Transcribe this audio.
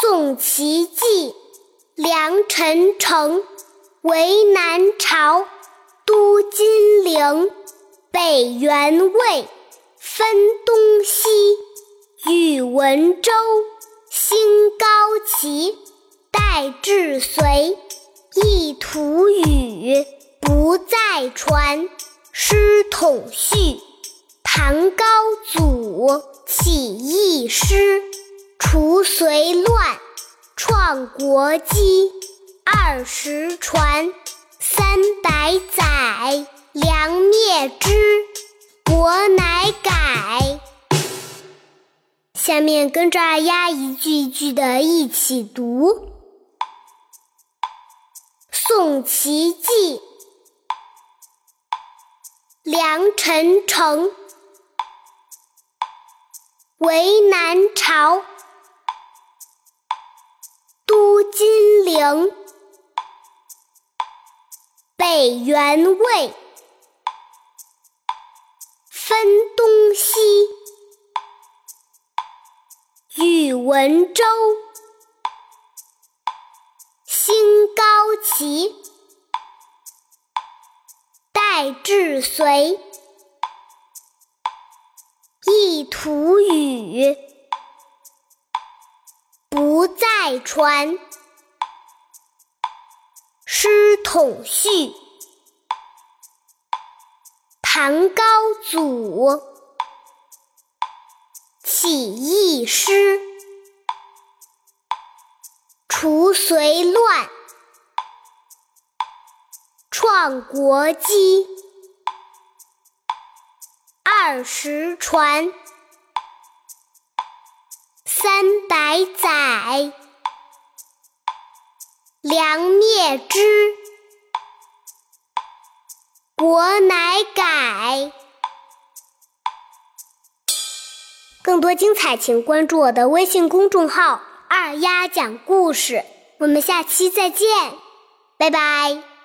宋齐继，梁陈城，为南朝，都金陵，北元魏，分东西。宇文周，兴高齐，代至隋，一图语，不再传，师统序。唐高祖起义师，除隋乱，创国基。二十传，三百载，梁灭之，国乃改。下面跟着二丫一句一句的一起读：宋齐继，梁陈城。为南朝，陵，北元魏，分东西。宇文周，兴高齐，代至隋。一图语，不再传。师统序，唐高祖起义师，除隋乱，创国基。二十传，三百载，梁灭之，国乃改。更多精彩，请关注我的微信公众号“二丫讲故事”。我们下期再见，拜拜。